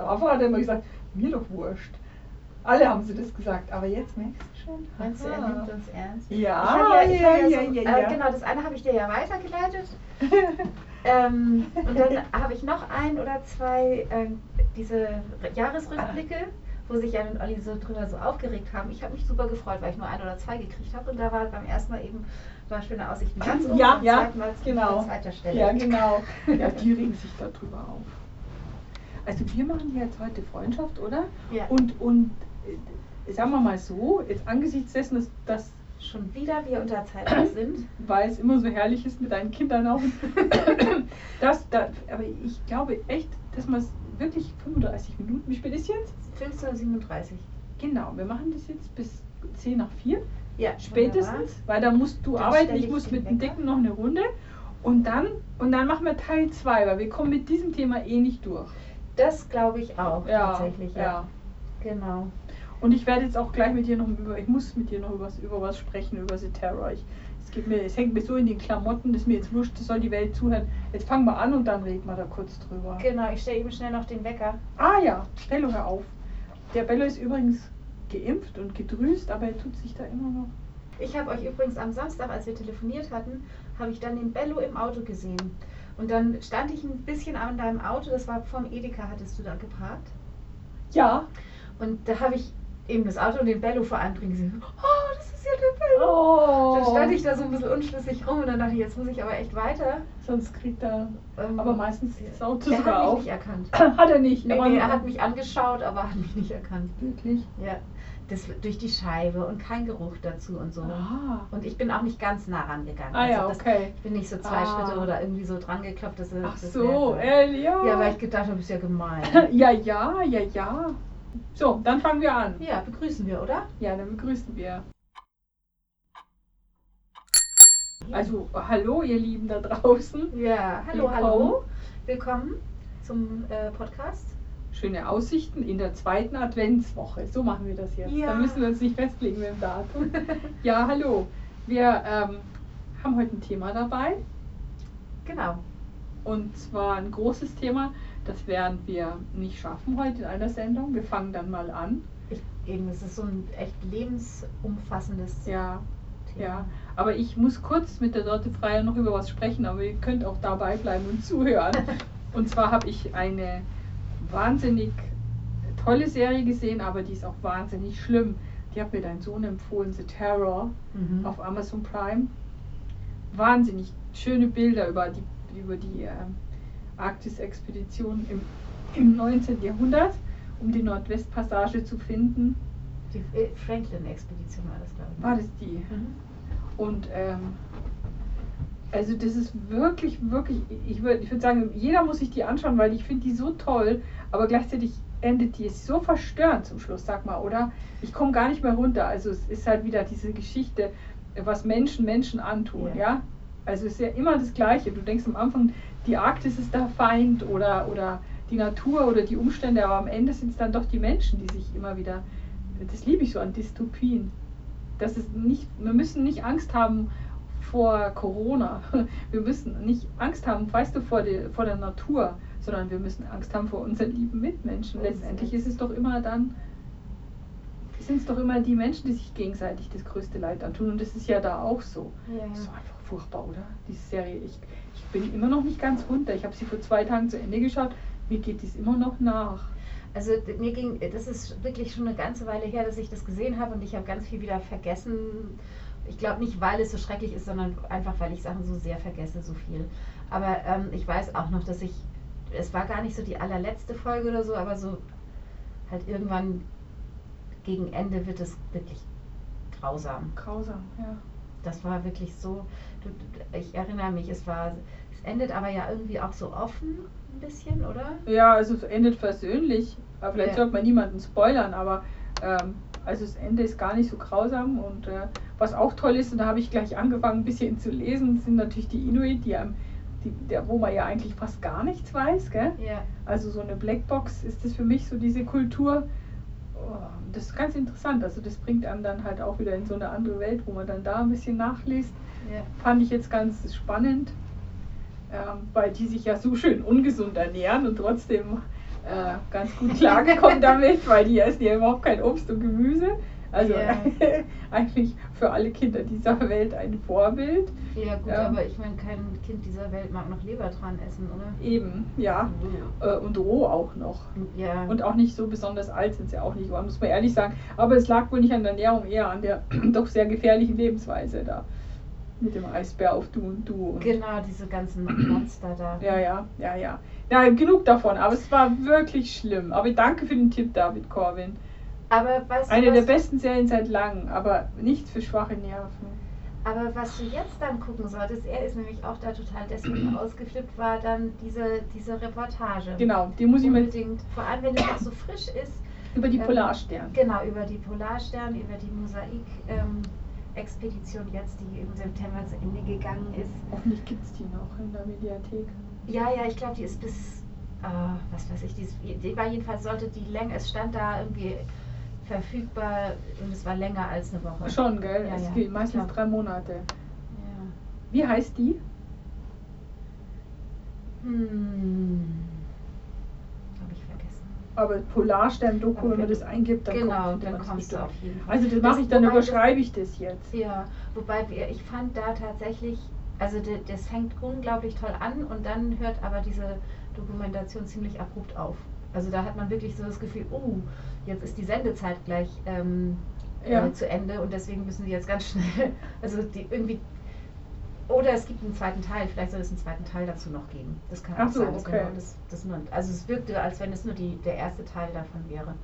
Davor hat er immer gesagt, mir doch wurscht. Alle haben sie das gesagt, aber jetzt merkst du schon. Meinst du, er nimmt uns ernst? Ja, ich ja, hatte ja, so, ja, äh, ja. Genau, das eine habe ich dir ja weitergeleitet. ähm, und dann habe ich noch ein oder zwei ähm, diese Jahresrückblicke, wo sich Jan und Olli so drüber so aufgeregt haben. Ich habe mich super gefreut, weil ich nur ein oder zwei gekriegt habe. Und da war beim ersten Mal eben war schöne Aussichten ganz oben, Ja, ja, zweiten Mal genau. an zweiter Stelle. Ja, genau. Ja, die regen sich darüber auf. Also wir machen ja jetzt heute Freundschaft, oder? Ja. Und, und äh, sagen wir mal so, jetzt angesichts dessen, dass, dass Schon wieder wir unter Zeitdruck sind. weil es immer so herrlich ist mit deinen Kindern auch. das, da, aber ich glaube echt, dass man es wirklich 35 Minuten, wie spät ist jetzt? 15.37 Genau, wir machen das jetzt bis 10 nach 4 Ja, spätestens, weil da musst du Dann arbeiten, ich muss mit dem. Dicken noch eine Runde und dann und dann machen wir Teil 2, weil wir kommen mit diesem Thema eh nicht durch. Das glaube ich auch Ja, tatsächlich. Ja. ja. Genau. Und ich werde jetzt auch gleich mit dir noch über, ich muss mit dir noch über, was- über was sprechen, über The Terror. Ich, es, geht mir, es hängt mir so in den Klamotten, das ist mir jetzt wurscht, das soll die Welt zuhören. Jetzt fangen wir an und dann reden wir da kurz drüber. Genau, ich stelle eben schnell noch den Wecker. Ah ja, Bello, hör auf. Der Bello ist übrigens geimpft und gedrüst, aber er tut sich da immer noch. Ich habe euch übrigens am Samstag, als wir telefoniert hatten, habe ich dann den Bello im Auto gesehen. Und dann stand ich ein bisschen an deinem Auto, das war vom Edeka, hattest du da geparkt. Ja. Und da habe ich eben das Auto und den Bello vor allem drin gesehen. Oh, das ist ja der Bello. Oh. Dann stand ich da so ein bisschen unschlüssig rum und dann dachte ich, jetzt muss ich aber echt weiter. Sonst kriegt er. Ähm, Aber meistens ist das Auto er sogar hat mich auch. nicht erkannt. Hat er nicht. Nee, nee, er hat mich angeschaut, aber hat mich nicht erkannt. Wirklich. Ja, das durch die Scheibe und kein Geruch dazu und so. Ah. Und ich bin auch nicht ganz nah rangegangen. Ah ja, Also das, okay. Ich bin nicht so zwei Ah. Schritte oder irgendwie so dran geklopft. Dass Ach das so, äh, ja. Ja, weil ich gedacht habe, ist ja gemein. ja, ja, ja, ja. So, dann fangen wir an. ja, begrüßen wir, oder? Ja, dann begrüßen wir. Also, hallo ihr Lieben da draußen. Ja, hallo, Willkommen. hallo. Willkommen zum äh, Podcast. Schöne Aussichten in der zweiten Adventswoche. So machen wir das jetzt. Ja. Da müssen wir uns nicht festlegen mit dem Datum. Ja, hallo. Wir ähm, haben heute ein Thema dabei. Genau. Und zwar ein großes Thema. Das werden wir nicht schaffen heute in einer Sendung. Wir fangen dann mal an. Ich, eben, es ist so ein echt lebensumfassendes Ja, Thema. ja. Aber ich muss kurz mit der Dorte Freier noch über was sprechen, aber ihr könnt auch dabei bleiben und zuhören. Und zwar habe ich eine wahnsinnig tolle Serie gesehen, aber die ist auch wahnsinnig schlimm. Die hat mir dein Sohn empfohlen, The Terror Mhm. auf Amazon Prime. Wahnsinnig schöne Bilder über die, über die ähm, Arktis-Expedition im, im 19. Jahrhundert, um die Nordwestpassage zu finden. Die äh, Franklin-Expedition war das, glaube ich. War das die? Mhm. Und ähm, also das ist wirklich, wirklich, ich würde ich würd sagen, jeder muss sich die anschauen, weil ich finde die so toll, aber gleichzeitig endet die ist so verstörend zum Schluss, sag mal, oder? Ich komme gar nicht mehr runter. Also es ist halt wieder diese Geschichte, was Menschen Menschen antun, Ja. ja? Also es ist ja immer das Gleiche. Du denkst am Anfang, die Arktis ist der Feind oder, oder die Natur oder die Umstände, aber am Ende sind es dann doch die Menschen, die sich immer wieder, das liebe ich so an Dystopien. Das ist nicht, wir müssen nicht Angst haben vor Corona. Wir müssen nicht Angst haben, weißt du, vor der, vor der Natur, sondern wir müssen Angst haben vor unseren lieben Mitmenschen. Letztendlich ist es doch immer dann, sind es doch immer die Menschen, die sich gegenseitig das größte Leid antun. Und das ist ja da auch so. Ja, Das ist einfach furchtbar, oder? Diese Serie. Ich, ich bin immer noch nicht ganz runter. Ich habe sie vor zwei Tagen zu Ende geschaut. Mir geht dies immer noch nach. Also mir ging, das ist wirklich schon eine ganze Weile her, dass ich das gesehen habe und ich habe ganz viel wieder vergessen. Ich glaube nicht, weil es so schrecklich ist, sondern einfach, weil ich Sachen so sehr vergesse, so viel. Aber ähm, ich weiß auch noch, dass ich, es war gar nicht so die allerletzte Folge oder so, aber so halt irgendwann gegen Ende wird es wirklich grausam. Grausam, ja. Das war wirklich so, ich erinnere mich, es war, es endet aber ja irgendwie auch so offen ein bisschen, oder? Ja, also es endet versöhnlich. Aber vielleicht Ja. sollte man niemanden spoilern, aber ähm, also das Ende ist gar nicht so grausam. Und äh, was auch toll ist, und da habe ich gleich angefangen, ein bisschen zu lesen, sind natürlich die Inuit, die, die der, wo man ja eigentlich fast gar nichts weiß. Gell? Ja. Also so eine Blackbox ist das für mich so diese Kultur. Oh, das ist ganz interessant. Also das bringt einem dann halt auch wieder in so eine andere Welt, wo man dann da ein bisschen nachliest. Ja. Fand ich jetzt ganz spannend, ähm, weil die sich ja so schön ungesund ernähren und trotzdem äh, ganz gut klargekommen damit, weil die essen ja überhaupt kein Obst und Gemüse. Also Ja. eigentlich für alle Kinder dieser Welt ein Vorbild. Ja gut, Ja. aber ich meine, kein Kind dieser Welt mag noch Leber dran essen, oder? Eben, ja. Äh, Und roh auch noch. Ja. Und auch nicht so besonders alt sind sie auch nicht, muss man ehrlich sagen. Aber es lag wohl nicht an der Ernährung, eher an der doch sehr gefährlichen Lebensweise da. Mit dem Eisbär auf Du und Du. Und genau, diese ganzen Monster da. Ja, ja, ja, ja. Ja, genug davon, aber es war wirklich schlimm. Aber danke für den Tipp, David Corwin. Aber weißt Eine du, der besten Serien seit langem, aber nichts für schwache Nerven. aber was du jetzt dann gucken solltest, er ist nämlich auch da total deswegen ausgeflippt, war dann diese, diese Reportage. Genau, die muss ich mir Unbedingt. Vor allem, wenn es noch so frisch ist. über die Ähm, Polarstern. Genau, über die Polarstern, über die Mosaik-Expedition jetzt, die im September zu Ende gegangen ist. Hoffentlich gibt es die noch in der Mediathek. Ja, ja, ich glaube, die ist bis, äh, was weiß ich, die, ist, die war jedenfalls, sollte die Länge, es stand da irgendwie verfügbar und es war länger als eine Woche. Schon, gell? Ja, es ja, geht meistens drei Monate. Ja. Wie heißt die? Hm. Habe ich vergessen. Aber Polarstern-Doku, wenn man das eingibt, dann genau, kommt dann kommst du auf jeden Fall. Also das mache ich, dann überschreibe ich das jetzt. Ja, wobei wir, ich fand da tatsächlich, also das fängt unglaublich toll an und dann hört aber diese Dokumentation ziemlich abrupt auf. Also da hat man wirklich so das Gefühl, oh, jetzt ist die Sendezeit gleich ähm, Ja. äh, zu Ende und deswegen müssen die jetzt ganz schnell, also die irgendwie, oder es gibt einen zweiten Teil, vielleicht soll es einen zweiten Teil dazu noch geben. Das kann Ach auch so, sein. okay. genau das, das nur, also es wirkte, als wenn es nur die, der erste Teil davon wäre.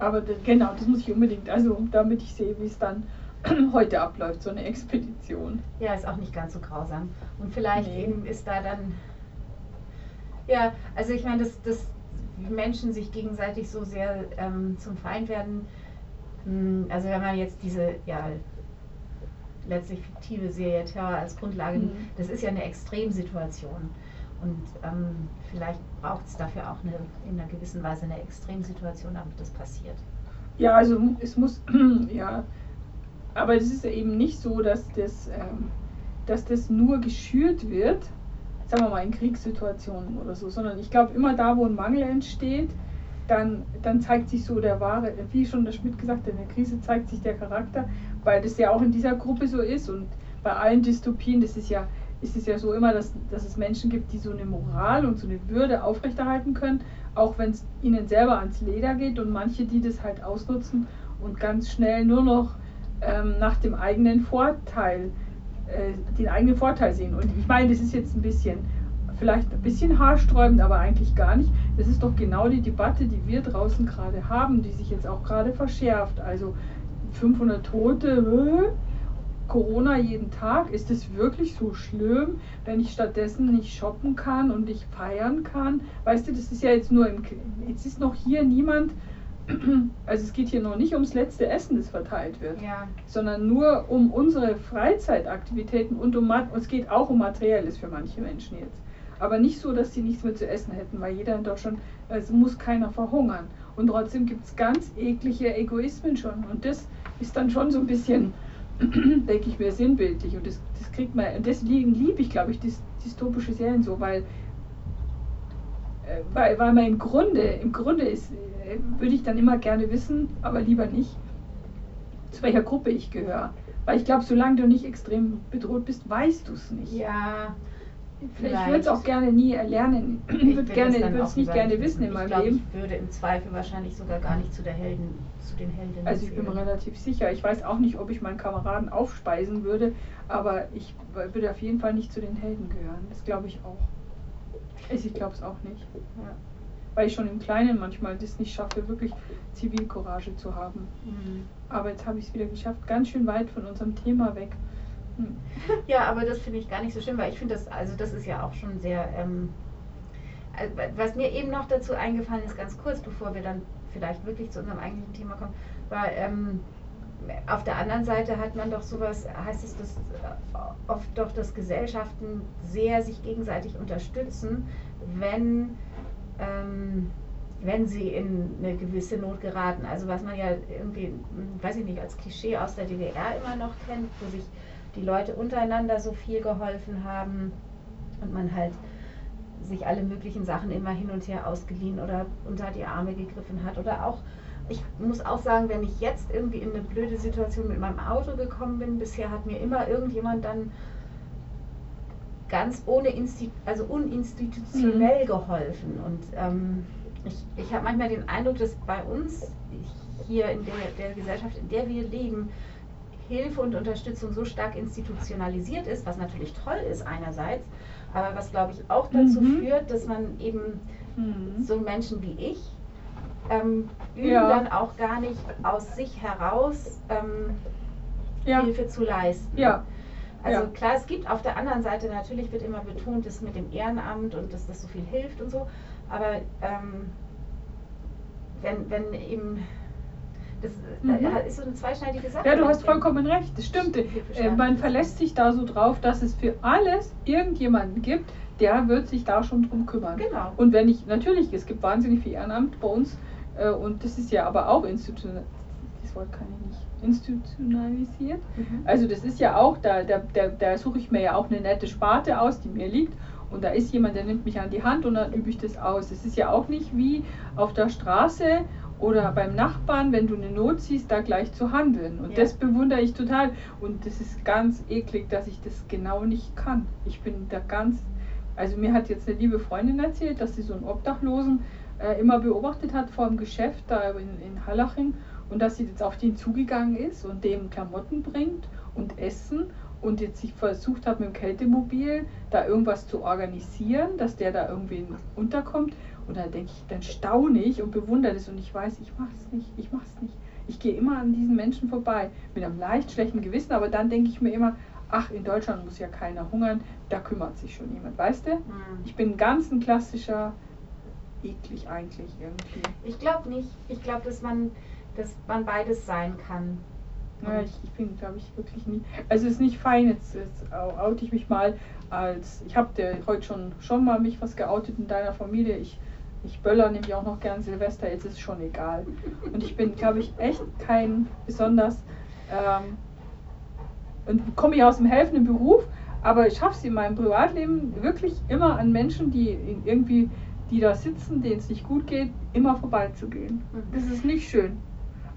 Aber genau, das muss ich unbedingt, also damit ich sehe, wie es dann heute abläuft, so eine Expedition. Ja, ist auch nicht ganz so grausam. Und vielleicht Nee. eben ist da dann. Ja, also ich meine, dass, dass Menschen sich gegenseitig so sehr ähm, zum Feind werden. Hm, Also wenn man jetzt diese, ja, letztlich fiktive Serie Terror als Grundlage Mhm. das ist ja eine Extremsituation. Und ähm, vielleicht braucht es dafür auch eine, in einer gewissen Weise eine Extremsituation, damit das passiert. Ja, also es muss, ja, aber es ist ja eben nicht so, dass das, ähm, dass das nur geschürt wird, sagen wir mal in Kriegssituationen oder so, sondern ich glaube immer da, wo ein Mangel entsteht, dann, dann zeigt sich so der wahre, wie schon der Schmidt gesagt hat, in der Krise zeigt sich der Charakter, weil das ja auch in dieser Gruppe so ist und bei allen Dystopien, das ist ja, ist es ja so immer, dass, dass es Menschen gibt, die so eine Moral und so eine Würde aufrechterhalten können, auch wenn es ihnen selber ans Leder geht und manche, die das halt ausnutzen und ganz schnell nur noch ähm, nach dem eigenen Vorteil, äh, den eigenen Vorteil sehen. Und ich meine, das ist jetzt ein bisschen, vielleicht ein bisschen haarsträubend, aber eigentlich gar nicht. Das ist doch genau die Debatte, die wir draußen gerade haben, die sich jetzt auch gerade verschärft. Also 500 Tote, äh, Corona jeden Tag, ist es wirklich so schlimm, wenn ich stattdessen nicht shoppen kann und nicht feiern kann? Weißt du, das ist ja jetzt nur im, jetzt ist noch hier niemand, also es geht hier noch nicht ums letzte Essen, das verteilt wird, Ja, sondern nur um unsere Freizeitaktivitäten und um, es geht auch um Materielles für manche Menschen jetzt. Aber nicht so, dass sie nichts mehr zu essen hätten, weil jeder in Deutschland, es muss keiner verhungern. Und trotzdem gibt es ganz eklige Egoismen schon. Und das ist dann schon so ein bisschen, denke ich mir, sinnbildlich. Und das, das kriegt man, und deswegen liebe ich, glaube ich, dys dystopische Serien so, weil, äh, weil, weil man im Grunde, im Grunde ist, äh, würde ich dann immer gerne wissen, aber lieber nicht, zu welcher Gruppe ich gehöre. Weil ich glaube, solange du nicht extrem bedroht bist, weißt du es nicht. ja. Ich würde es auch gerne nie erlernen. Ich würde gerne, es nicht gerne wissen in Ich meinem glaub, Leben. Ich würde im Zweifel wahrscheinlich sogar gar nicht zu der Helden, zu den Heldinnen Also ich bin mir relativ sicher. Ich weiß auch nicht, ob ich meinen Kameraden aufspeisen würde, aber ich würde auf jeden Fall nicht zu den Helden gehören. Das glaube ich auch. Ich glaube es auch nicht. Ja. Weil ich schon im Kleinen manchmal das nicht schaffe, wirklich Zivilcourage zu haben. Mhm. Aber jetzt habe ich es wieder geschafft, ganz schön weit von unserem Thema weg. Hm. Ja, aber das finde ich gar nicht so schlimm, weil ich finde das, also das ist ja auch schon sehr, ähm, also was mir eben noch dazu eingefallen ist, ganz kurz, bevor wir dann vielleicht wirklich zu unserem eigentlichen Thema kommen, war, ähm, auf der anderen Seite hat man doch sowas, heißt es das äh, oft doch, dass Gesellschaften sehr sich gegenseitig unterstützen, wenn, ähm, wenn sie in eine gewisse Not geraten. Also was man ja irgendwie, weiß ich nicht, als Klischee aus der DDR immer noch kennt, wo sich die Leute untereinander so viel geholfen haben und man halt sich alle möglichen Sachen immer hin und her ausgeliehen oder unter die Arme gegriffen hat. Oder auch, ich muss auch sagen, wenn ich jetzt irgendwie in eine blöde Situation mit meinem Auto gekommen bin, bisher hat mir immer irgendjemand dann ganz ohne Insti also uninstitutionell mhm. geholfen. Und ähm, ich, ich habe manchmal den Eindruck, dass bei uns hier in der, der Gesellschaft, in der wir leben, Hilfe und Unterstützung so stark institutionalisiert ist, was natürlich toll ist einerseits, aber was glaube ich auch dazu mhm. führt, dass man eben mhm. so Menschen wie ich ähm, ja. dann auch gar nicht aus sich heraus ähm, ja. Hilfe zu leisten. Ja. Also ja. klar, es gibt auf der anderen Seite natürlich wird immer betont, dass mit dem Ehrenamt und dass das so viel hilft und so, aber ähm, wenn, wenn eben das mhm. ist so eine zweischneidige Sache. Ja, du hast vollkommen recht, das stimmt. Äh, man verlässt sich da so drauf, dass es für alles irgendjemanden gibt, der wird sich da schon drum kümmern. Genau. Und wenn ich, natürlich, es gibt wahnsinnig viel Ehrenamt bei uns und das ist ja aber auch das Wort kann ich nicht, institutionalisiert. Mhm. Also das ist ja auch, da, da, da, da suche ich mir ja auch eine nette Sparte aus, die mir liegt. Und da ist jemand, der nimmt mich an die Hand und dann übe ich das aus. Es ist ja auch nicht wie auf der Straße oder beim Nachbarn, wenn du eine Not siehst, da gleich zu handeln. Und ja. das bewundere ich total. Und das ist ganz eklig, dass ich das genau nicht kann. Ich bin da ganz, also mir hat jetzt eine liebe Freundin erzählt, dass sie so einen Obdachlosen äh, immer beobachtet hat vor dem Geschäft da in, in Hallaching und dass sie jetzt auf den zugegangen ist und dem Klamotten bringt und Essen und jetzt sich versucht hat mit dem Kältemobil da irgendwas zu organisieren, dass der da irgendwie unterkommt und dann denke ich, dann staune ich und bewundere das und ich weiß, ich mache es nicht, ich mache es nicht. Ich gehe immer an diesen Menschen vorbei mit einem leicht schlechten Gewissen, aber dann denke ich mir immer, ach, in Deutschland muss ja keiner hungern, da kümmert sich schon jemand, weißt du? Mhm. Ich bin ganz ein klassischer, eklig eigentlich irgendwie. Ich glaube nicht. Ich glaube, dass man, dass man beides sein kann. Naja, ich, ich bin, glaube ich, wirklich nie. Also es ist nicht fein, jetzt, jetzt oute ich mich mal als, ich habe dir heute schon, schon mal mich was geoutet in deiner Familie. Ich ich böller nämlich auch noch gern Silvester, jetzt ist es schon egal. Und ich bin, glaube ich, echt kein besonders. Ähm, und komme ja aus dem helfenden Beruf, aber ich schaffe es in meinem Privatleben wirklich immer an Menschen, die irgendwie, die da sitzen, denen es nicht gut geht, immer vorbeizugehen. Mhm. Das ist nicht schön,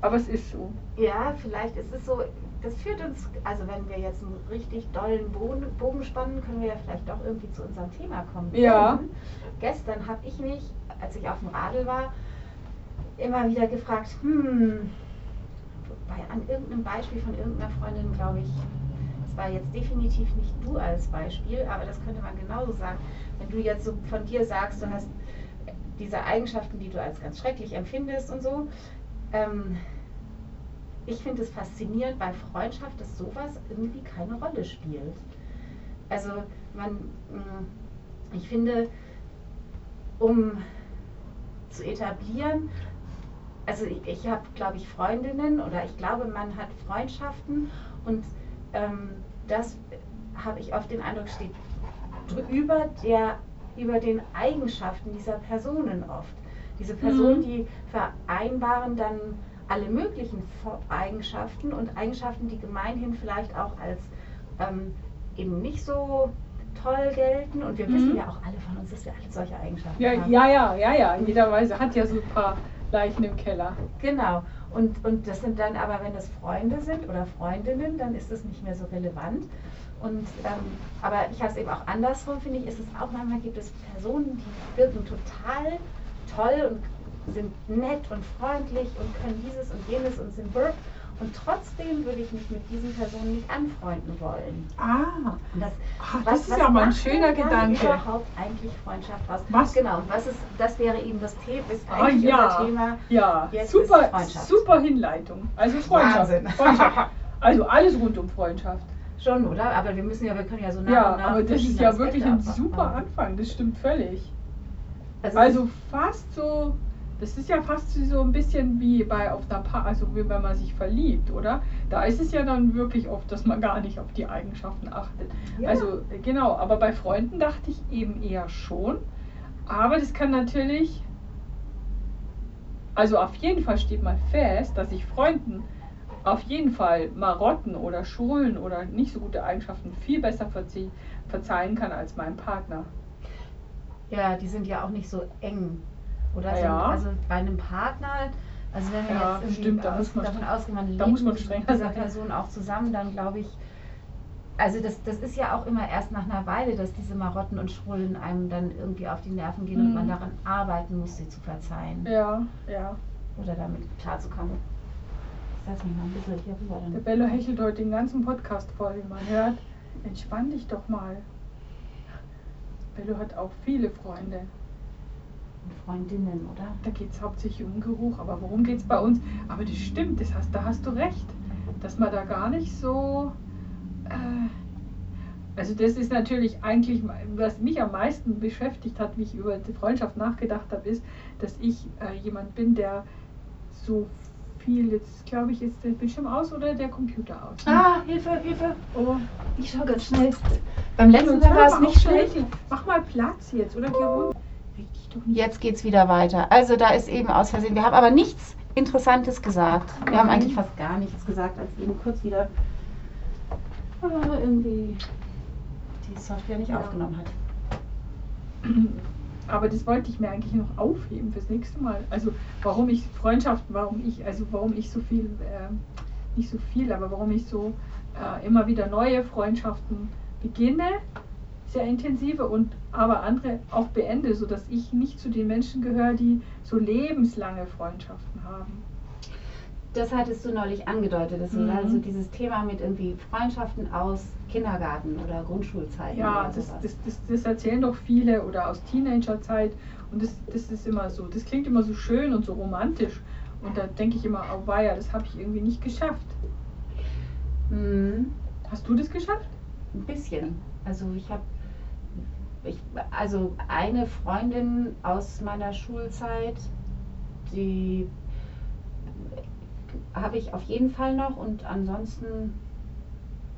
aber es ist so. Ja, vielleicht ist es so. Das führt uns, also wenn wir jetzt einen richtig dollen Bogen, Bogen spannen, können wir ja vielleicht doch irgendwie zu unserem Thema kommen. Ja. Gestern habe ich mich als ich auf dem Radl war, immer wieder gefragt, hm, bei, an irgendeinem Beispiel von irgendeiner Freundin, glaube ich, das war jetzt definitiv nicht du als Beispiel, aber das könnte man genauso sagen. Wenn du jetzt so von dir sagst, du hast diese Eigenschaften, die du als ganz schrecklich empfindest und so, ähm, ich finde es faszinierend bei Freundschaft, dass sowas irgendwie keine Rolle spielt. Also man, hm, ich finde, um zu etablieren. Also ich, ich habe, glaube ich, Freundinnen oder ich glaube, man hat Freundschaften und ähm, das habe ich oft den Eindruck, steht über, der, über den Eigenschaften dieser Personen oft. Diese Personen, mhm. die vereinbaren dann alle möglichen Eigenschaften und Eigenschaften, die gemeinhin vielleicht auch als ähm, eben nicht so toll gelten und wir mhm. wissen ja auch alle von uns, dass wir alle solche Eigenschaften ja, haben. Ja, ja, ja, ja. In jeder Weise hat ja so ein paar Leichen im Keller. Genau. Und, und das sind dann aber, wenn das Freunde sind oder Freundinnen, dann ist das nicht mehr so relevant. Und, ähm, aber ich habe es eben auch andersrum, finde ich, ist es auch manchmal gibt es Personen, die wirken total toll und sind nett und freundlich und können dieses und jenes und sind burp und trotzdem würde ich mich mit diesen Personen nicht anfreunden wollen. Ah, das, Ach, das was, ist ja mal ein schöner Gedanke. überhaupt eigentlich Freundschaft aus? Was? Genau, und was ist, das wäre eben das Thema, ist eigentlich oh, ja. unser Thema. Ja, Jetzt super, super Hinleitung. Also Freundschaft. Freundschaft. Also alles rund um Freundschaft. Schon, oder? Aber wir müssen ja, wir können ja so nach Ja, nach aber das ist ja wirklich ein super Anfang, das stimmt völlig. Also, also fast so das ist ja fast so ein bisschen wie bei auf einer pa also wie wenn man sich verliebt, oder? Da ist es ja dann wirklich oft, dass man gar nicht auf die Eigenschaften achtet. Ja. Also genau, aber bei Freunden dachte ich eben eher schon. Aber das kann natürlich, also auf jeden Fall steht mal fest, dass ich Freunden auf jeden Fall Marotten oder Schulen oder nicht so gute Eigenschaften viel besser verzeihen kann als meinem Partner. Ja, die sind ja auch nicht so eng. Oder Ja, ja. also bei einem Partner, also wenn wir Ja, jetzt stimmt, da aus, davon ausgehen, man da lebt mit dieser sein. Person auch zusammen, dann glaube ich, also das, das ist ja auch immer erst nach einer Weile, dass diese Marotten und Schrullen einem dann irgendwie auf die Nerven gehen und Mhm. man daran arbeiten muss, sie zu verzeihen Ja, ja. oder damit klarzukommen. Ich setze mich mal ein bisschen hier rüber. Der. Bello hechelt heute den ganzen Podcast voll, wie man hört. Entspann dich doch mal. Bello hat auch viele Freunde. Und Freundinnen, oder? Da geht es hauptsächlich um Geruch, aber worum geht es bei uns? Aber das stimmt, das hast, da hast du recht, dass man da gar nicht so. Äh, also, das ist natürlich eigentlich, was mich am meisten beschäftigt hat, wie ich über die Freundschaft nachgedacht habe, ist, dass ich äh, jemand bin, der so viel, jetzt glaube ich, ist der Bildschirm aus oder der Computer aus? Ah, Hilfe, Hilfe! Oh, Ich schau ganz schnell. Beim letzten Mal war es nicht schlecht. Mach mal Platz jetzt, oder geh runter. Jetzt geht's wieder weiter. Also da ist eben aus Versehen. Wir haben aber nichts Interessantes gesagt. Wir haben eigentlich fast gar nichts gesagt, als eben kurz wieder äh, irgendwie die Software nicht Ja. aufgenommen hat. Aber das wollte ich mir eigentlich noch aufheben fürs nächste Mal. Also warum ich Freundschaften, warum ich, also warum ich so viel, äh, nicht so viel, aber warum ich so äh, immer wieder neue Freundschaften beginne, sehr intensive und aber andere auch beende, sodass ich nicht zu den Menschen gehöre, die so lebenslange Freundschaften haben. Das hattest du neulich angedeutet, dass Mhm. also dieses Thema mit irgendwie Freundschaften aus Kindergarten oder Grundschulzeiten Ja, oder das, das, das, das erzählen doch viele oder aus Teenagerzeit und das, das ist immer so, das klingt immer so schön und so romantisch und da denke ich immer, oh weia, das habe ich irgendwie nicht geschafft. Mhm. Hast du das geschafft? Ein bisschen. Also ich habe, ich, also eine Freundin aus meiner Schulzeit, die habe ich auf jeden Fall noch und ansonsten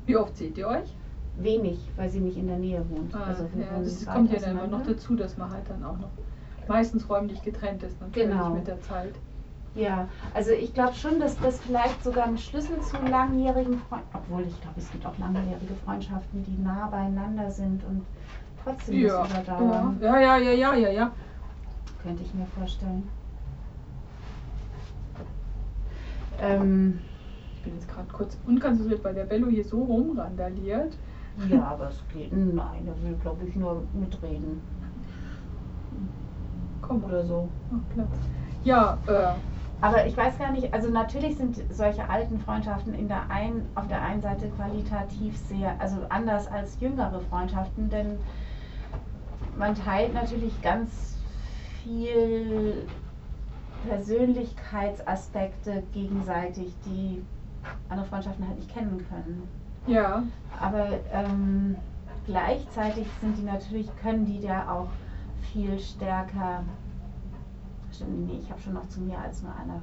Wie oft seht ihr euch? wenig, weil sie nicht in der Nähe wohnt. Ah, also ja, das kommt ja dann immer noch dazu, dass man halt dann auch noch meistens räumlich getrennt ist, natürlich Genau. mit der Zeit. Ja, also ich glaube schon, dass das vielleicht sogar ein Schlüssel zu langjährigen Freundschaften, obwohl ich glaube, es gibt auch langjährige Freundschaften, die nah beieinander sind und trotzdem Ja, das überdauern, ja, ja, ja, ja, ja, ja. könnte ich mir vorstellen. Ähm, Ich bin jetzt gerade kurz unkonzentriert, weil der Bello hier so rumrandaliert. ja, aber es geht. Nein, er will, glaube ich, nur mitreden Komm, oder so. mach Platz. Ja, äh, Aber ich weiß gar nicht, also natürlich sind solche alten Freundschaften in der ein, auf der einen Seite qualitativ sehr, also anders als jüngere Freundschaften, denn man teilt natürlich ganz viel Persönlichkeitsaspekte gegenseitig, die andere Freundschaften halt nicht kennen können. ja, Aber ähm, gleichzeitig sind die natürlich, können die ja auch viel stärker. Stimmt, nee, ich habe schon noch zu mehr als nur einer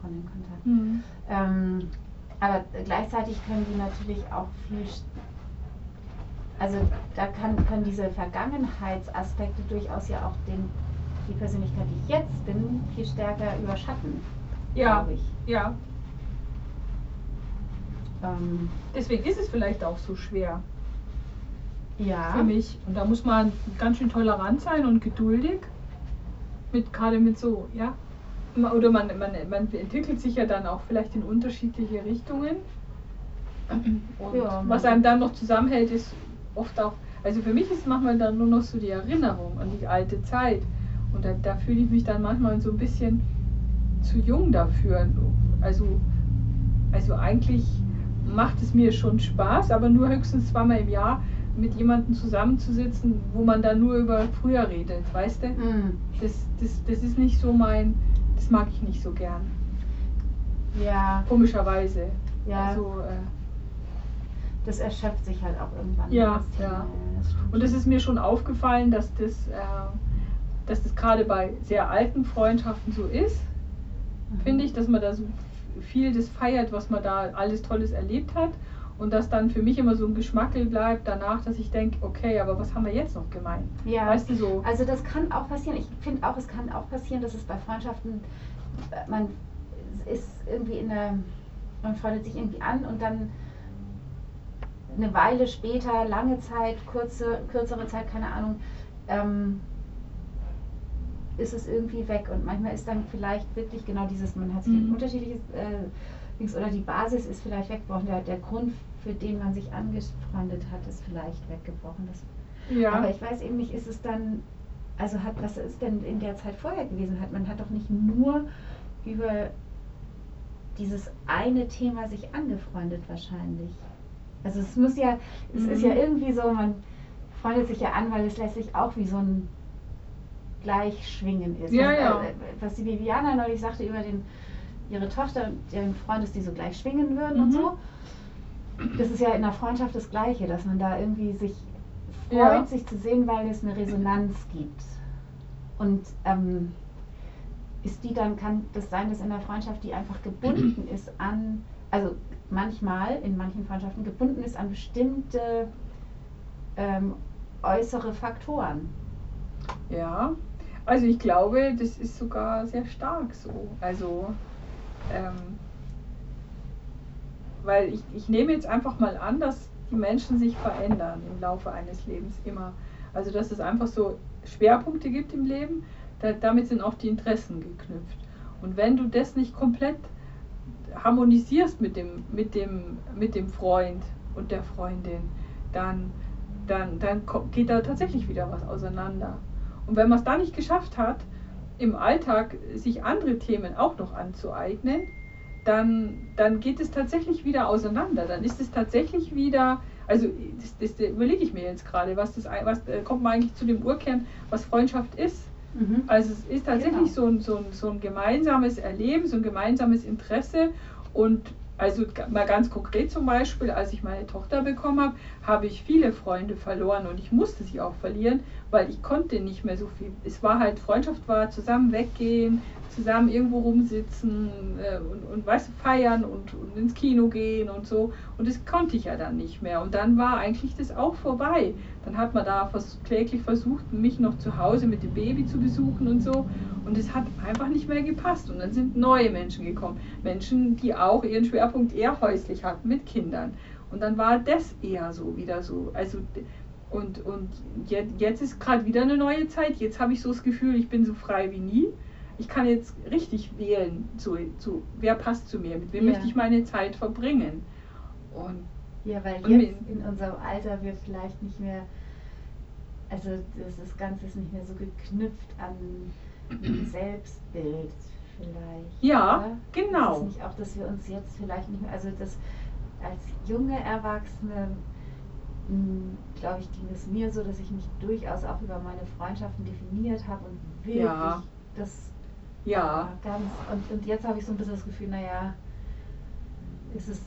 Freundin Kontakt. hm. Ähm, aber gleichzeitig können die natürlich auch viel. Also da kann, können diese Vergangenheitsaspekte durchaus ja auch den, die Persönlichkeit, die ich jetzt bin, viel stärker überschatten, ja, glaube ich. ja. Ähm, Deswegen ist es vielleicht auch so schwer ja. für mich. Und da muss man ganz schön tolerant sein und geduldig. Mit, gerade mit so, ja. Oder man, man, man entwickelt sich ja dann auch vielleicht in unterschiedliche Richtungen. Und Ja, was einem dann noch zusammenhält, ist oft auch, also für mich ist manchmal dann nur noch so die Erinnerung an die alte Zeit. Und da, da fühle ich mich dann manchmal so ein bisschen zu jung dafür. Also, also eigentlich macht es mir schon Spaß, aber nur höchstens zweimal im Jahr mit jemandem zusammenzusitzen, wo man dann nur über früher redet, weißt du? Mm, Das, das, das ist nicht so mein, das mag ich nicht so gern, ja, komischerweise. ja. Also, äh, das erschöpft sich halt auch irgendwann. Ja, ja. und es ist mir schon aufgefallen, dass das, äh, dass das gerade bei sehr alten Freundschaften so ist, Mhm. finde ich, dass man da so viel das feiert, was man da alles Tolles erlebt hat. Und dass dann für mich immer so ein Geschmackel bleibt danach, dass ich denke, okay, aber was haben wir jetzt noch gemeint? Ja, Weißt du so? also das kann auch passieren. Ich finde auch, es kann auch passieren, dass es bei Freundschaften, äh, man ist irgendwie in der, man freundet sich irgendwie an und dann eine Weile später, lange Zeit, kurze, kürzere Zeit, keine Ahnung, ähm, ist es irgendwie weg. Und manchmal ist dann vielleicht wirklich genau dieses, man hat sich ein Mhm. unterschiedliches äh, Dings oder die Basis ist vielleicht weggebrochen. Der, der Grund, für den man sich angefreundet hat, ist vielleicht weggebrochen. Das, Ja. Aber ich weiß eben nicht, ist es dann, also hat, was ist denn in der Zeit vorher gewesen? Hat man hat doch nicht nur über dieses eine Thema sich angefreundet wahrscheinlich. Also es muss ja, es ist Mhm. ja irgendwie so, man freundet sich ja an, weil es letztlich auch wie so ein Gleichschwingen ist. Ja, was, ja. äh, was die Viviana neulich sagte über den, ihre Tochter und ihren Freund, dass die so gleich schwingen würden und Mhm. so. Das ist ja in der Freundschaft das Gleiche, dass man da irgendwie sich freut, Ja. sich zu sehen, weil es eine Resonanz gibt. Und ähm, ist die dann, kann das sein, dass in der Freundschaft die einfach gebunden ist an, also manchmal in manchen Freundschaften gebunden ist an bestimmte ähm, äußere Faktoren. Ja, also ich glaube, das ist sogar sehr stark so. Also, ähm, weil ich, ich nehme jetzt einfach mal an, dass die Menschen sich verändern im Laufe eines Lebens immer. Also, dass es einfach so Schwerpunkte gibt im Leben, da, damit sind auch die Interessen geknüpft. Und wenn du das nicht komplett harmonisierst mit dem, mit dem, mit dem Freund und der Freundin, dann, dann, dann geht da tatsächlich wieder was auseinander. Und wenn man es da nicht geschafft hat, im Alltag sich andere Themen auch noch anzueignen, dann, dann geht es tatsächlich wieder auseinander. Dann ist es tatsächlich wieder, also das, das überlege ich mir jetzt gerade, was das, was äh, kommt man eigentlich zu dem Urkern, was Freundschaft ist. Also es ist tatsächlich Genau. so, ein, so, ein, so ein gemeinsames Erleben, so ein gemeinsames Interesse und also mal ganz konkret zum Beispiel, als ich meine Tochter bekommen habe, habe ich viele Freunde verloren und ich musste sie auch verlieren, weil ich konnte nicht mehr so viel. Es war halt, Freundschaft war zusammen weggehen, zusammen irgendwo rumsitzen äh, und, und weißt feiern und, und ins Kino gehen und so. Und das konnte ich ja dann nicht mehr. Und dann war eigentlich das auch vorbei. Dann hat man da vers kläglich versucht, mich noch zu Hause mit dem Baby zu besuchen und so. Und es hat einfach nicht mehr gepasst. Und dann sind neue Menschen gekommen. Menschen, die auch ihren Schwerpunkt eher häuslich hatten mit Kindern. Und dann war das eher so wieder so. Also und, und jetzt, jetzt ist gerade wieder eine neue Zeit. Jetzt habe ich so das Gefühl, ich bin so frei wie nie. Ich kann jetzt richtig wählen, so, so, wer passt zu mir, mit wem Ja. möchte ich meine Zeit verbringen. Und Ja, weil Und jetzt in unserem Alter wir vielleicht nicht mehr, also das, das Ganze ist nicht mehr so geknüpft an Selbstbild vielleicht. Ja, oder? genau. Ist es nicht auch, dass wir uns jetzt vielleicht nicht mehr, also das als junge Erwachsene, glaube ich, ging es mir so, dass ich mich durchaus auch über meine Freundschaften definiert habe und wirklich Ja. das ja, ganz und, und jetzt habe ich so ein bisschen das Gefühl, naja, ist es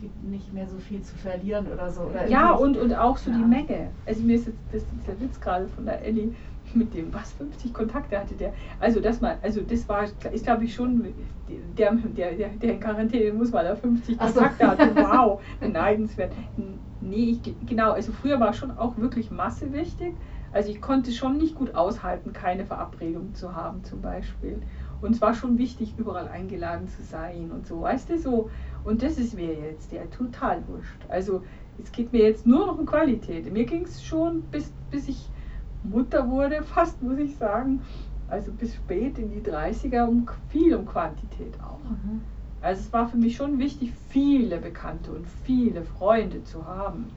gibt nicht mehr so viel zu verlieren oder so. Oder ja und, und auch so die Ja. Menge. Also mir ist jetzt das, dieser Witz gerade von der Ellie mit dem, was 50 Kontakte hatte der. Also das mal, also das war, ist glaube ich schon, der, der, der, der in Quarantäne muss, weil er 50 Ach so. Kontakte hatte. Wow, beneidenswert. Nee, ich, genau, also früher war schon auch wirklich Masse wichtig. Also ich konnte schon nicht gut aushalten, keine Verabredung zu haben zum Beispiel. Und es war schon wichtig, überall eingeladen zu sein und so, weißt du, so. Und das ist mir jetzt ja total wurscht. Also es geht mir jetzt nur noch um Qualität. Mir ging es schon, bis, bis ich Mutter wurde, fast muss ich sagen, also bis spät in die 30er, um viel um Quantität auch. Mhm. Also es war für mich schon wichtig, viele Bekannte und viele Freunde zu haben.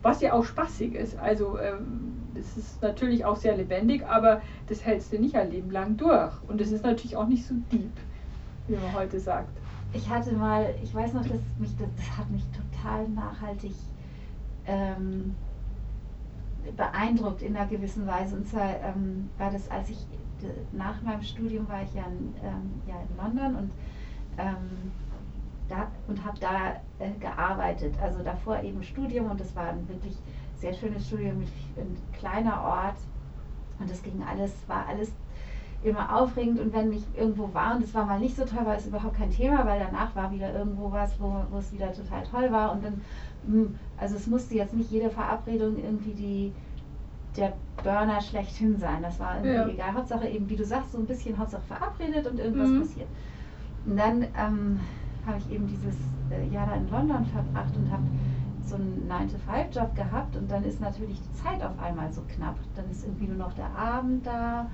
Was ja auch spaßig ist. Also ähm, es ist natürlich auch sehr lebendig, aber das hältst du nicht ein Leben lang durch. Und es ist natürlich auch nicht so deep, wie man heute sagt. Ich hatte mal, ich weiß noch, dass mich das, das hat mich total nachhaltig ähm, beeindruckt in einer gewissen Weise. Und zwar ähm, war das, als ich nach meinem Studium war ich ja in, ähm, ja in London und ähm, da, und habe da äh, gearbeitet. Also davor eben Studium und das war ein wirklich sehr schönes Studium mit ein kleiner Ort und das ging alles, war alles immer aufregend und wenn ich irgendwo war und es war mal nicht so toll, war es überhaupt kein Thema, weil danach war wieder irgendwo was, wo, wo es wieder total toll war und dann, mh, also es musste jetzt nicht jede Verabredung irgendwie die der Burner schlechthin sein. Das war irgendwie Ja. egal. Hauptsache eben, wie du sagst, so ein bisschen Hauptsache verabredet und irgendwas Mhm. passiert. Und dann ähm, habe ich eben dieses äh, Jahr da in London verbracht und habe so einen 9-to-5-Job gehabt und dann ist natürlich die Zeit auf einmal so knapp. Dann ist irgendwie nur noch der Abend da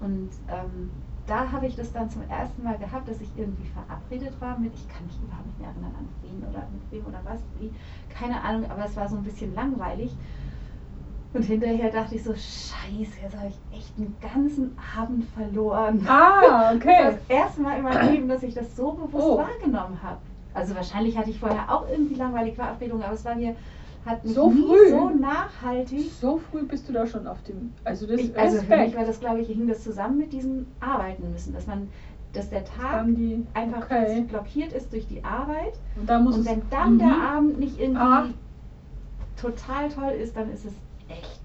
Und ähm, da habe ich das dann zum ersten Mal gehabt, dass ich irgendwie verabredet war mit, ich kann mich überhaupt nicht mehr erinnern an wen oder mit wem oder was, wie, keine Ahnung, aber es war so ein bisschen langweilig. Und hinterher dachte ich so, scheiße, jetzt habe ich echt einen ganzen Abend verloren. Ah, okay. Das das erste Mal in meinem Leben, dass ich das so bewusst Oh. wahrgenommen habe. Also wahrscheinlich hatte ich vorher auch irgendwie langweilige Verabredungen, aber es war mir, hat mich So früh? so nachhaltig. So früh bist du da schon auf dem. Also das Ich, also für mich Respekt. war das, glaube ich, hing das zusammen mit diesem Arbeiten müssen, dass man, dass der Tag die, einfach okay. blockiert ist durch die Arbeit Und da muss und es. wenn dann Mhm. der Abend nicht irgendwie Ah. total toll ist, dann ist es echt.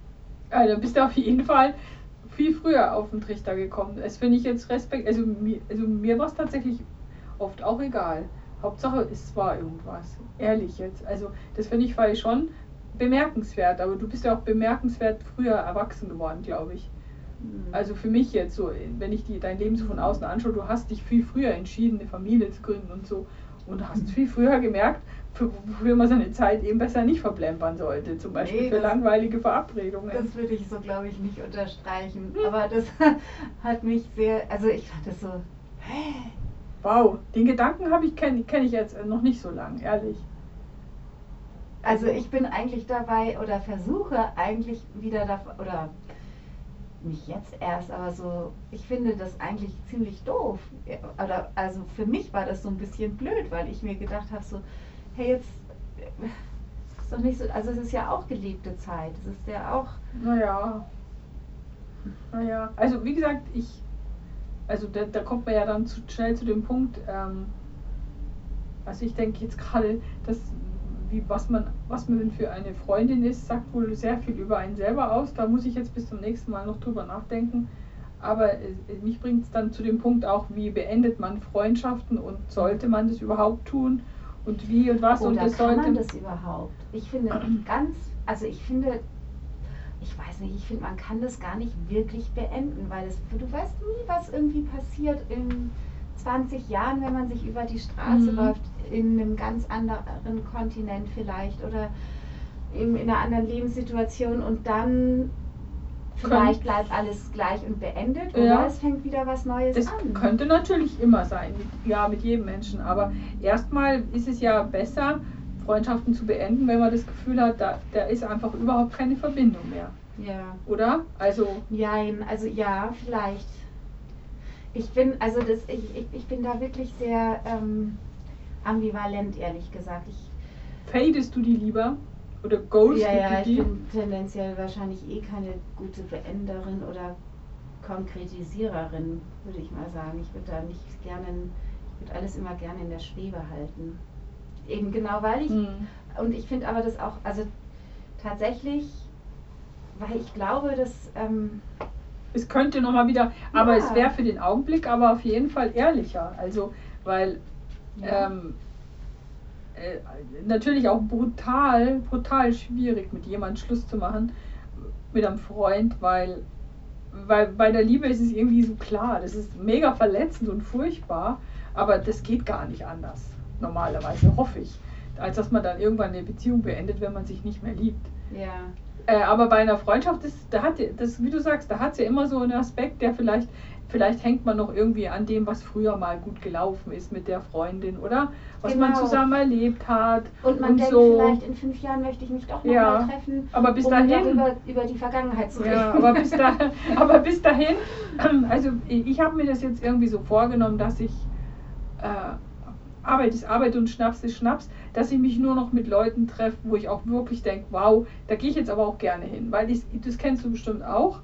Da bist du auf jeden Fall viel früher auf den Trichter gekommen. Das finde ich jetzt Respekt. Also mir, also mir war es tatsächlich oft auch egal. Hauptsache, es war irgendwas. Ehrlich jetzt. Also das finde ich weil schon bemerkenswert. Aber du bist ja auch bemerkenswert früher erwachsen geworden, glaube ich. hm, Also für mich jetzt so, wenn ich die, dein Leben so von außen anschaue, du hast dich viel früher entschieden, eine Familie zu gründen und so. Und hast viel früher gemerkt, für, wofür man seine Zeit eben besser nicht verplempern sollte. Zum Beispiel Nee, für langweilige Verabredungen. Das würde ich so, glaube ich, nicht unterstreichen. Hm. Aber das hat mich sehr, also ich fand das so, hä? Wow, den Gedanken habe ich kenne kenn ich jetzt noch nicht so lang, ehrlich. Also ich bin eigentlich dabei oder versuche eigentlich wieder da oder nicht jetzt erst, aber so, ich finde das eigentlich ziemlich doof. Oder also für mich war das so ein bisschen blöd, weil ich mir gedacht habe so, hey jetzt ist doch nicht so, also es ist ja auch gelebte Zeit, es ist ja auch Naja. Naja. Also wie gesagt, ich. Also da, da kommt man ja dann zu schnell zu dem Punkt, ähm, also ich denke jetzt gerade, dass wie, was man, was man für eine Freundin ist, sagt wohl sehr viel über einen selber aus. Da muss ich jetzt bis zum nächsten Mal noch drüber nachdenken. Aber äh, mich bringt es dann zu dem Punkt auch, wie beendet man Freundschaften und sollte man das überhaupt tun und wie und was und Oder das kann sollte. man das überhaupt? Ich finde ganz, also ich finde, ich weiß nicht, ich finde, man kann das gar nicht wirklich beenden, weil es, du weißt nie, was irgendwie passiert in 20 Jahren, wenn man sich über die Straße Mhm. läuft, in einem ganz anderen Kontinent vielleicht oder in, in einer anderen Lebenssituation und dann vielleicht bleibt alles gleich und beendet oder Ja. es fängt wieder was Neues Das an. könnte natürlich immer sein, mit, ja, mit jedem Menschen. Aber erstmal ist es ja besser, Freundschaften zu beenden, wenn man das Gefühl hat, da, da ist einfach überhaupt keine Verbindung mehr. Ja. Oder? Also, Jein, also ja, vielleicht. Ich bin, also das, ich, ich, ich bin da wirklich sehr ähm, ambivalent, ehrlich gesagt. Ich, fadest du die lieber? Oder ghostest ja, ja, du ich die? bin tendenziell wahrscheinlich eh keine gute Beenderin oder Konkretisiererin, würde ich mal sagen. Ich würde da nicht gerne, ich würde alles immer gerne in der Schwebe halten. Eben genau, weil ich Hm. und ich finde aber das auch, also tatsächlich, weil ich glaube, dass ähm, Es könnte nochmal wieder, aber Ja. es wäre für den Augenblick aber auf jeden Fall ehrlicher. Also, weil ja, ähm, äh, natürlich auch brutal, brutal schwierig, mit jemandem Schluss zu machen, mit einem Freund, weil, weil bei der Liebe ist es irgendwie so klar, das ist mega verletzend und furchtbar, aber das geht gar nicht anders, normalerweise, hoffe ich, als dass man dann irgendwann eine Beziehung beendet, wenn man sich nicht mehr liebt. ja. Äh, aber bei einer Freundschaft, das, da hat, das, wie du sagst, da hat sie ja immer so einen Aspekt, der vielleicht, vielleicht hängt man noch irgendwie an dem, was früher mal gut gelaufen ist mit der Freundin, oder? Was man Genau. zusammen erlebt hat. Und man und denkt so. vielleicht, in fünf Jahren möchte ich mich doch noch Ja, mal treffen, Aber bis um dahin. darüber über die Vergangenheit zu reden. Ja, aber bis, da, aber bis dahin, also ich habe mir das jetzt irgendwie so vorgenommen, dass ich äh, Arbeit ist Arbeit und Schnaps ist Schnaps, dass ich mich nur noch mit Leuten treffe, wo ich auch wirklich denke, wow, da gehe ich jetzt aber auch gerne hin, weil ich, das kennst du bestimmt auch.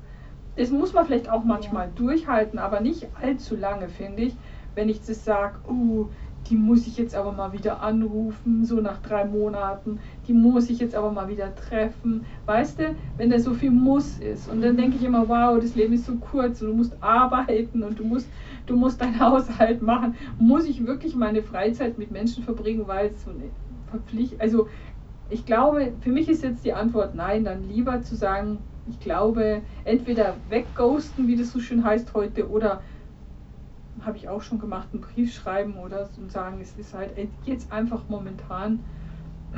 Das muss man vielleicht auch manchmal durchhalten, aber nicht allzu lange, finde ich, wenn ich das sage, oh, die muss ich jetzt aber mal wieder anrufen, so nach drei Monaten, die muss ich jetzt aber mal wieder treffen, weißt du, wenn da so viel Muss ist. Und dann denke ich immer, wow, das Leben ist so kurz und du musst arbeiten und du musst, du musst deinen Haushalt machen. Muss ich wirklich meine Freizeit mit Menschen verbringen, weil es so eine Verpflichtung, also ich glaube, für mich ist jetzt die Antwort nein, dann lieber zu sagen, ich glaube, entweder wegghosten, wie das so schön heißt heute, oder habe ich auch schon gemacht, einen Brief schreiben oder so und sagen, es ist halt jetzt einfach momentan,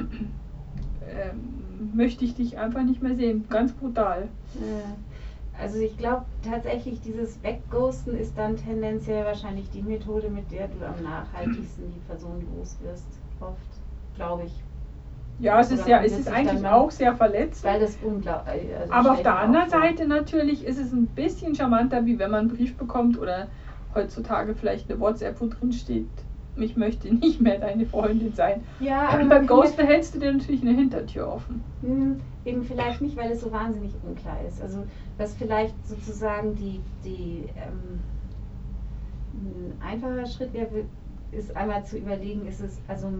ähm, möchte ich dich einfach nicht mehr sehen. Ganz brutal. Äh, Also ich glaube tatsächlich, dieses Wegghosten ist dann tendenziell wahrscheinlich die Methode, mit der du am nachhaltigsten die Person los wirst. Oft, glaube ich. Ja, es ist ja, es ist eigentlich dann- auch sehr verletzend. Weil das unglaublich. Also Aber auf der anderen. Seite natürlich ist es ein bisschen charmanter, wie wenn man einen Brief bekommt oder heutzutage vielleicht eine WhatsApp, wo drin steht, ich möchte nicht mehr deine Freundin sein. Ja, aber beim kann Ghosten hältst du dir natürlich eine Hintertür offen. Hm, Eben vielleicht nicht, weil es so wahnsinnig unklar ist. Also was vielleicht sozusagen die, die ähm, ein einfacher Schritt wäre, ist einmal zu überlegen, ist es, also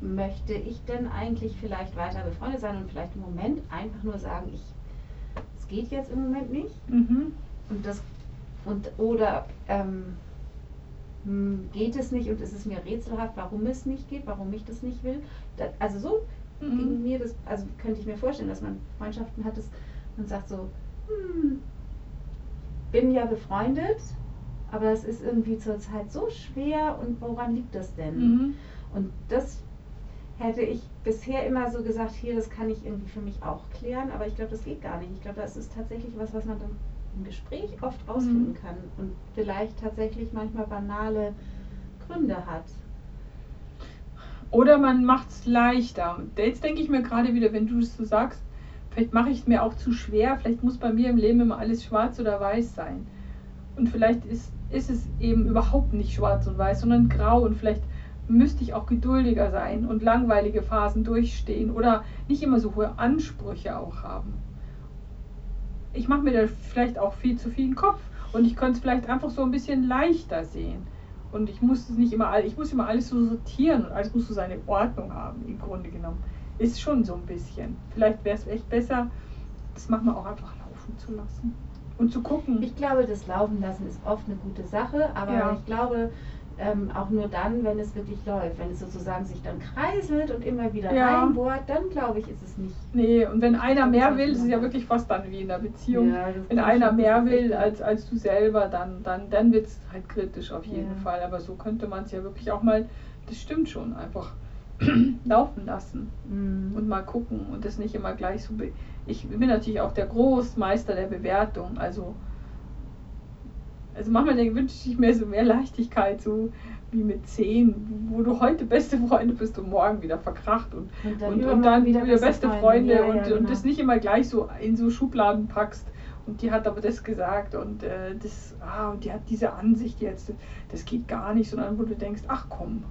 möchte ich denn eigentlich vielleicht weiter befreundet sein und vielleicht im Moment einfach nur sagen, ich es geht jetzt im Moment nicht Mhm. und das und oder ähm, hm, geht es nicht und ist es mir rätselhaft, warum es nicht geht, warum ich das nicht will. Da, also so gegen Mhm. mir das, also könnte ich mir vorstellen, dass man Freundschaften hat, dass man sagt so, hm, bin ja befreundet, aber es ist irgendwie zurzeit so schwer und woran liegt das denn? Mhm. Und das hätte ich bisher immer so gesagt, hier, das kann ich irgendwie für mich auch klären, aber ich glaube, das geht gar nicht. Ich glaube, das ist tatsächlich was, was man dann im Gespräch oft rausfinden Mhm. kann und vielleicht tatsächlich manchmal banale Gründe hat. Oder man macht es leichter. Und Jetzt denke ich mir gerade wieder, wenn du das so sagst, vielleicht mache ich es mir auch zu schwer. Vielleicht muss bei mir im Leben immer alles schwarz oder weiß sein. Und vielleicht ist, ist es eben überhaupt nicht schwarz und weiß, sondern grau. Und vielleicht müsste ich auch geduldiger sein und langweilige Phasen durchstehen oder nicht immer so hohe Ansprüche auch haben. Ich mache mir da vielleicht auch viel zu viel Kopf und ich könnte es vielleicht einfach so ein bisschen leichter sehen. Und ich muss es nicht immer, ich muss immer alles so sortieren und alles muss so seine Ordnung haben, im Grunde genommen. Ist schon so ein bisschen. Vielleicht wäre es echt besser, das manchmal auch einfach laufen zu lassen. Und zu gucken. Ich glaube, das Laufen lassen ist oft eine gute Sache, aber Ja. ich glaube ähm, auch nur dann, wenn es wirklich läuft. Wenn es sozusagen sich dann kreiselt und immer wieder Ja. reinbohrt, dann glaube ich, ist es nicht. Nee, und wenn einer mehr will, ist es ja wirklich fast dann wie in der Beziehung. Ja, Wenn einer mehr will als, als du selber, dann, dann, dann wird es halt kritisch auf jeden Ja. Fall. Aber so könnte man es ja wirklich auch mal, das stimmt schon, einfach laufen lassen. Mhm. und mal gucken und das nicht immer gleich so. Ich bin natürlich auch der Großmeister der Bewertung. Also, also manchmal wünsche ich mir so mehr Leichtigkeit, so wie mit 10, wo du heute beste Freunde bist und morgen wieder verkracht und, Und dann und, und dann wieder wieder, beste Freunde. Freunde, Ja, ja, und, und genau. das nicht immer gleich so in so Schubladen packst. Und die hat aber das gesagt und äh, das, ah, und die hat diese Ansicht jetzt, das geht gar nicht, sondern wo du denkst, ach komm,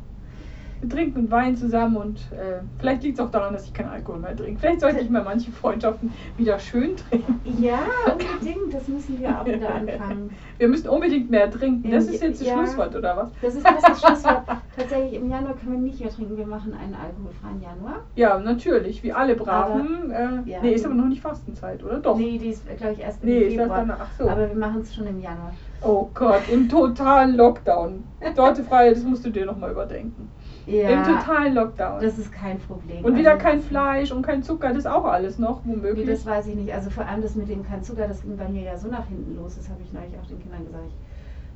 wir trinken und weinen zusammen und äh, vielleicht liegt es auch daran, dass ich keinen Alkohol mehr trinke. Vielleicht sollte ich mal manche Freundschaften wieder schön trinken. Ja, unbedingt, das müssen wir auch wieder anfangen. Wir müssen unbedingt mehr trinken. Das ist jetzt das Ja. Schlusswort, oder was? Das ist das Schlusswort. Tatsächlich, im Januar können wir nicht mehr trinken. Wir machen einen alkoholfreien Januar. Ja, natürlich, wie alle Braven. äh, ja. nee, ist aber noch nicht Fastenzeit, oder? Doch. Nee, die ist, glaube ich, erst im Nee, ist das Februar. danach? Ach so. Aber wir machen es schon im Januar. Oh Gott, im totalen Lockdown. Dorte Freie, das musst du dir nochmal überdenken. Ja, Im totalen Lockdown. das ist kein Problem. und wieder Also, kein Fleisch und kein Zucker, das auch alles noch, Nee, womöglich. das weiß ich nicht. Also vor allem das mit dem kein Zucker, das ging bei mir ja so nach hinten los. Das habe ich neulich auch den Kindern gesagt.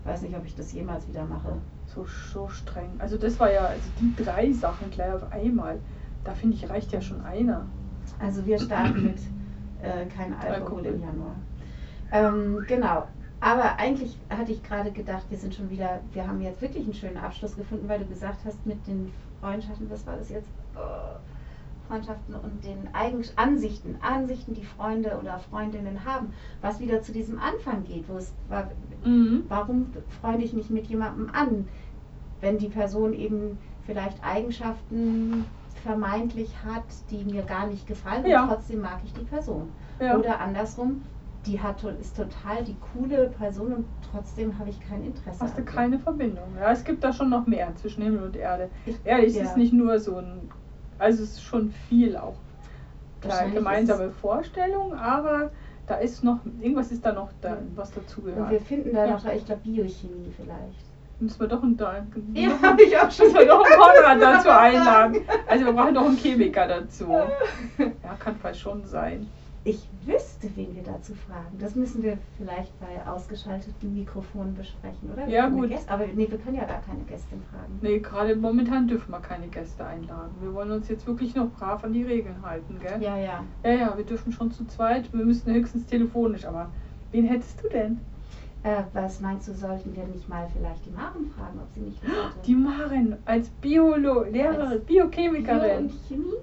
Ich weiß nicht, ob ich das jemals wieder mache. so, so streng. Also das war ja, also die drei Sachen gleich auf einmal. Da finde ich, reicht ja schon einer. Also wir starten mit äh, kein Alkohol Alkohol. im Januar. Ähm, genau. Aber eigentlich hatte ich gerade gedacht, wir sind schon wieder, wir haben jetzt wirklich einen schönen Abschluss gefunden, weil du gesagt hast, mit den Freundschaften, was war das jetzt? Oh, Freundschaften und den Eigen Ansichten, Ansichten, die Freunde oder Freundinnen haben, was wieder zu diesem Anfang geht, wo es war, Mhm. warum freunde ich mich mit jemandem an, wenn die Person eben vielleicht Eigenschaften vermeintlich hat, die mir gar nicht gefallen Ja. und trotzdem mag ich die Person. Ja. Oder andersrum, die hat, ist total die coole Person und trotzdem habe ich kein Interesse. Hast du keine Verbindung. Ja, es gibt da schon noch mehr zwischen Himmel und Erde. Ich- Ehrlich, es ja. ist nicht nur so ein, also es ist schon viel auch. Klar, gemeinsame Vorstellung, aber da ist noch, irgendwas ist da noch da, was Und wir dazugehört. finden da Ja. noch, ich glaube, Biochemie vielleicht. Müssen wir doch einen, Ja, habe ich auch schon müssen wir doch einen Konrad dazu einladen. Also wir brauchen noch einen Chemiker dazu. Ja, kann vielleicht schon sein. Ich wüsste, wen wir dazu fragen. Das müssen wir vielleicht bei ausgeschalteten Mikrofonen besprechen, oder? Ja, gut. Gäste- aber nee, wir können ja gar keine Gästin fragen. Nee, gerade momentan dürfen wir keine Gäste einladen. Wir wollen uns jetzt wirklich noch brav an die Regeln halten, gell? Ja, ja. Ja, ja, wir dürfen schon zu zweit. Wir müssten höchstens telefonisch, aber Wen hättest du denn? Äh, was meinst du, sollten wir nicht mal vielleicht die Maren fragen, ob sie nicht? Die Maren als Biolo Lehrerin, Als Bio Biochemikerin. und Chemie?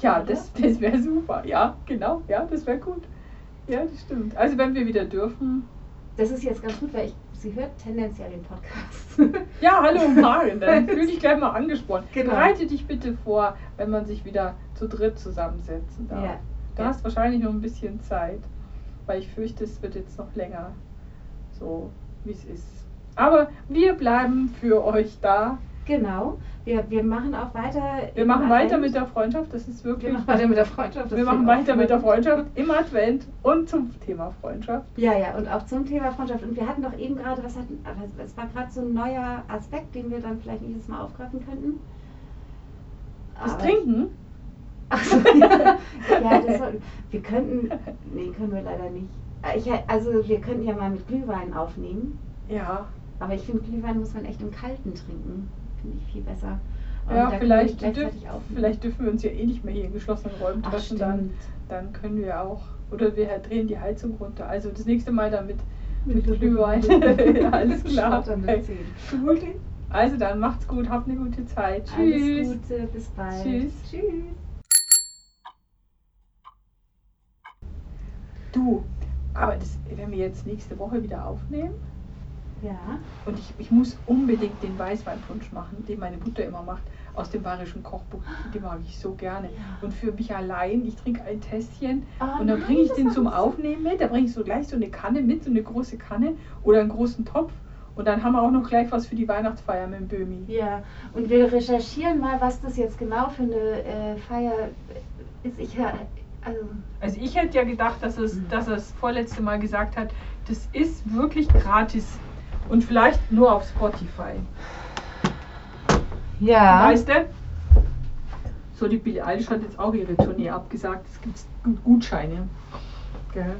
Ja, das, das wäre super. Ja, genau. Ja, das wäre gut. Ja, das stimmt. Also wenn wir wieder dürfen. Das ist jetzt ganz gut, weil ich, sie hört tendenziell den Podcast. Ja, hallo Maren, dann fühl dich gleich mal angesprochen. Genau. Bereite dich bitte vor, wenn man sich wieder zu dritt zusammensetzen darf. Ja. Du Ja. hast wahrscheinlich noch ein bisschen Zeit, weil ich fürchte, es wird jetzt noch länger so, wie es ist. Aber wir bleiben für euch da. genau. Wir, wir machen auch weiter. Wir machen weiter mit der Freundschaft. Das ist Wir wirklich. machen weiter mit der Freundschaft. das wir machen weiter mit der. Freundschaft im Advent und zum Thema Freundschaft. Ja, ja, und auch zum Thema Freundschaft. Und wir hatten doch eben gerade, was hatten, es war gerade so ein neuer Aspekt, den wir dann vielleicht nächstes Mal aufgreifen könnten. Das Aber- Trinken. Ach so, ja, ja das soll, wir könnten, nee, können wir leider nicht. Äh, Ich, also wir könnten ja mal mit Glühwein aufnehmen, Ja, aber ich finde, Glühwein muss man echt im Kalten trinken. Finde ich viel besser. Und ja können wir vielleicht, dürf, vielleicht dürfen wir uns ja eh nicht mehr hier in geschlossenen Räumen Ach, treffen. Dann, dann können wir auch. Oder wir drehen die Heizung runter. Also das nächste Mal dann mit, mit Glühwein. Glühwein. Alles klar. Gut. Also dann macht's gut, habt eine gute Zeit. Tschüss. Alles Gute, bis bald. Tschüss. Tschüss. Du, aber das, wenn wir jetzt nächste Woche wieder aufnehmen Ja. und ich, ich muss unbedingt den Weißweinpunsch machen, den meine Mutter immer macht, aus dem bayerischen Kochbuch. Den mag ich so gerne. Ja. Und für mich allein, ich trinke ein Tässchen Oh und dann bringe ich den zum Aufnehmen mit. Da bringe ich so gleich so eine Kanne mit, so eine große Kanne oder einen großen Topf. Und dann haben wir auch noch gleich was für die Weihnachtsfeier mit dem Böhmi. Ja, und wir recherchieren mal, was das jetzt genau für eine äh, Feier ist. Ich höre, also, Also ich hätte ja gedacht, dass es, dass er es vorletzte Mal gesagt hat, das ist wirklich gratis und vielleicht nur auf Spotify. ja. Weißt du? So, die Billie Eilish hat jetzt auch ihre Tournee abgesagt. Es gibt Gutscheine. Gell?